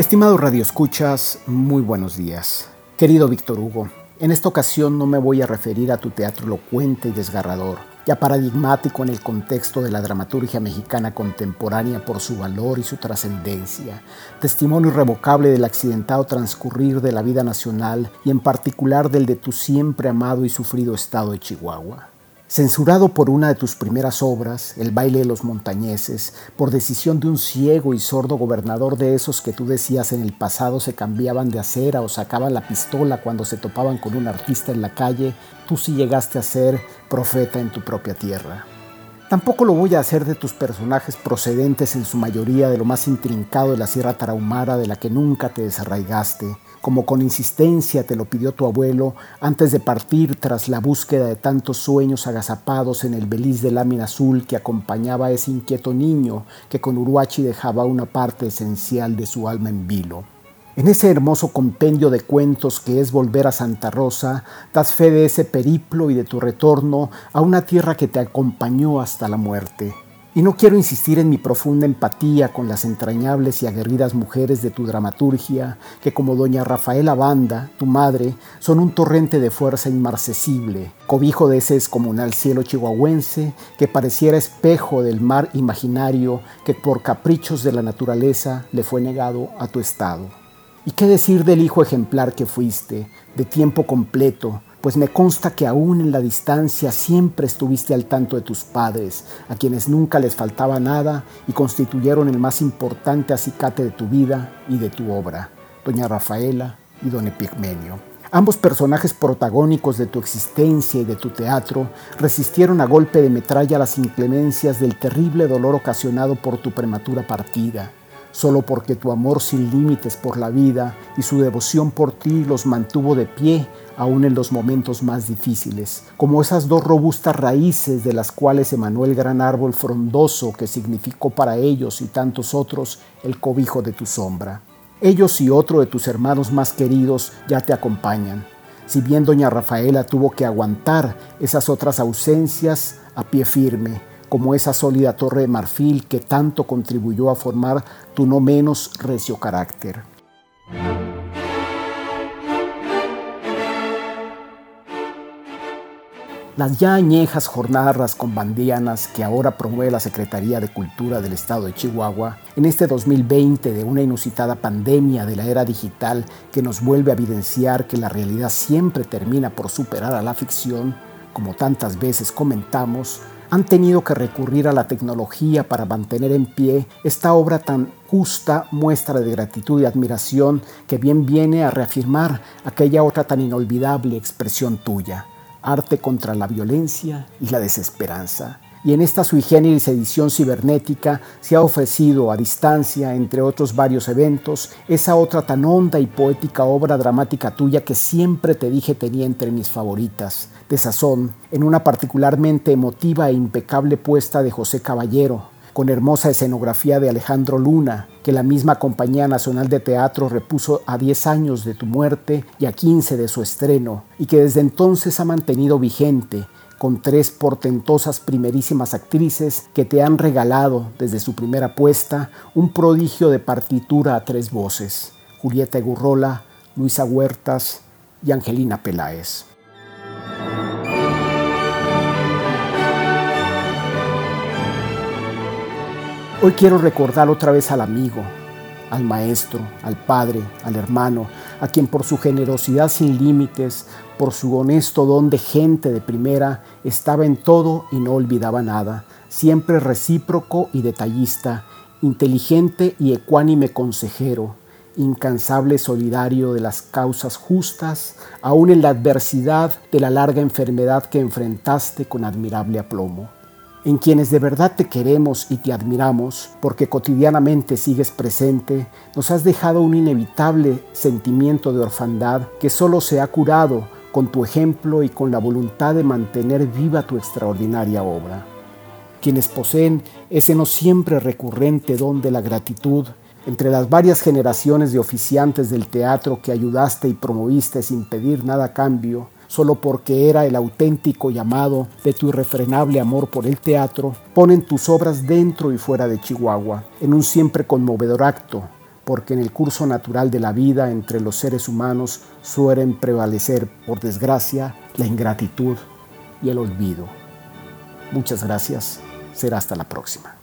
Estimado Radio Escuchas, muy buenos días. Querido Víctor Hugo, en esta ocasión no me voy a referir a tu teatro elocuente y desgarrador, ya paradigmático en el contexto de la dramaturgia mexicana contemporánea por su valor y su trascendencia, testimonio irrevocable del accidentado transcurrir de la vida nacional y en particular del de tu siempre amado y sufrido estado de Chihuahua. Censurado por una de tus primeras obras, El baile de los montañeses, por decisión de un ciego y sordo gobernador de esos que tú decías en el pasado se cambiaban de acera o sacaban la pistola cuando se topaban con un artista en la calle, tú sí llegaste a ser profeta en tu propia tierra. Tampoco lo voy a hacer de tus personajes procedentes en su mayoría de lo más intrincado de la Sierra Tarahumara de la que nunca te desarraigaste, como con insistencia te lo pidió tu abuelo antes de partir tras la búsqueda de tantos sueños agazapados en el beliz de lámina azul que acompañaba a ese inquieto niño que con Uruachi dejaba una parte esencial de su alma en vilo. En ese hermoso compendio de cuentos que es volver a Santa Rosa, das fe de ese periplo y de tu retorno a una tierra que te acompañó hasta la muerte. Y no quiero insistir en mi profunda empatía con las entrañables y aguerridas mujeres de tu dramaturgia, que como doña Rafaela Banda, tu madre, son un torrente de fuerza inmarcesible, cobijo de ese descomunal cielo chihuahuense que pareciera espejo del mar imaginario que por caprichos de la naturaleza le fue negado a tu estado. ¿Y qué decir del hijo ejemplar que fuiste, de tiempo completo, pues me consta que aún en la distancia siempre estuviste al tanto de tus padres, a quienes nunca les faltaba nada y constituyeron el más importante acicate de tu vida y de tu obra, doña Rafaela y don Epigmenio. Ambos personajes protagónicos de tu existencia y de tu teatro resistieron a golpe de metralla las inclemencias del terrible dolor ocasionado por tu prematura partida solo porque tu amor sin límites por la vida y su devoción por ti los mantuvo de pie aún en los momentos más difíciles, como esas dos robustas raíces de las cuales emanó el gran árbol frondoso que significó para ellos y tantos otros el cobijo de tu sombra. Ellos y otro de tus hermanos más queridos ya te acompañan. Si bien doña Rafaela tuvo que aguantar esas otras ausencias a pie firme, como esa sólida torre de marfil que tanto contribuyó a formar tu no menos recio carácter. Las ya añejas jornadas bandianas que ahora promueve la Secretaría de Cultura del Estado de Chihuahua, en este 2020 de una inusitada pandemia de la era digital que nos vuelve a evidenciar que la realidad siempre termina por superar a la ficción, como tantas veces comentamos, han tenido que recurrir a la tecnología para mantener en pie esta obra tan justa muestra de gratitud y admiración que bien viene a reafirmar aquella otra tan inolvidable expresión tuya, arte contra la violencia y la desesperanza y en esta sui generis edición cibernética se ha ofrecido a distancia, entre otros varios eventos, esa otra tan honda y poética obra dramática tuya que siempre te dije tenía entre mis favoritas, de sazón, en una particularmente emotiva e impecable puesta de José Caballero, con hermosa escenografía de Alejandro Luna, que la misma Compañía Nacional de Teatro repuso a 10 años de tu muerte y a 15 de su estreno, y que desde entonces ha mantenido vigente, con tres portentosas primerísimas actrices que te han regalado desde su primera puesta un prodigio de partitura a tres voces, Julieta Egurrola, Luisa Huertas y Angelina Peláez. Hoy quiero recordar otra vez al amigo, al maestro, al padre, al hermano, a quien por su generosidad sin límites, por su honesto don de gente de primera, estaba en todo y no olvidaba nada, siempre recíproco y detallista, inteligente y ecuánime consejero, incansable solidario de las causas justas, aun en la adversidad de la larga enfermedad que enfrentaste con admirable aplomo en quienes de verdad te queremos y te admiramos, porque cotidianamente sigues presente, nos has dejado un inevitable sentimiento de orfandad que solo se ha curado con tu ejemplo y con la voluntad de mantener viva tu extraordinaria obra. Quienes poseen ese no siempre recurrente don de la gratitud, entre las varias generaciones de oficiantes del teatro que ayudaste y promoviste sin pedir nada a cambio, solo porque era el auténtico llamado de tu irrefrenable amor por el teatro, ponen tus obras dentro y fuera de Chihuahua, en un siempre conmovedor acto porque en el curso natural de la vida entre los seres humanos suelen prevalecer, por desgracia, la ingratitud y el olvido. Muchas gracias. Será hasta la próxima.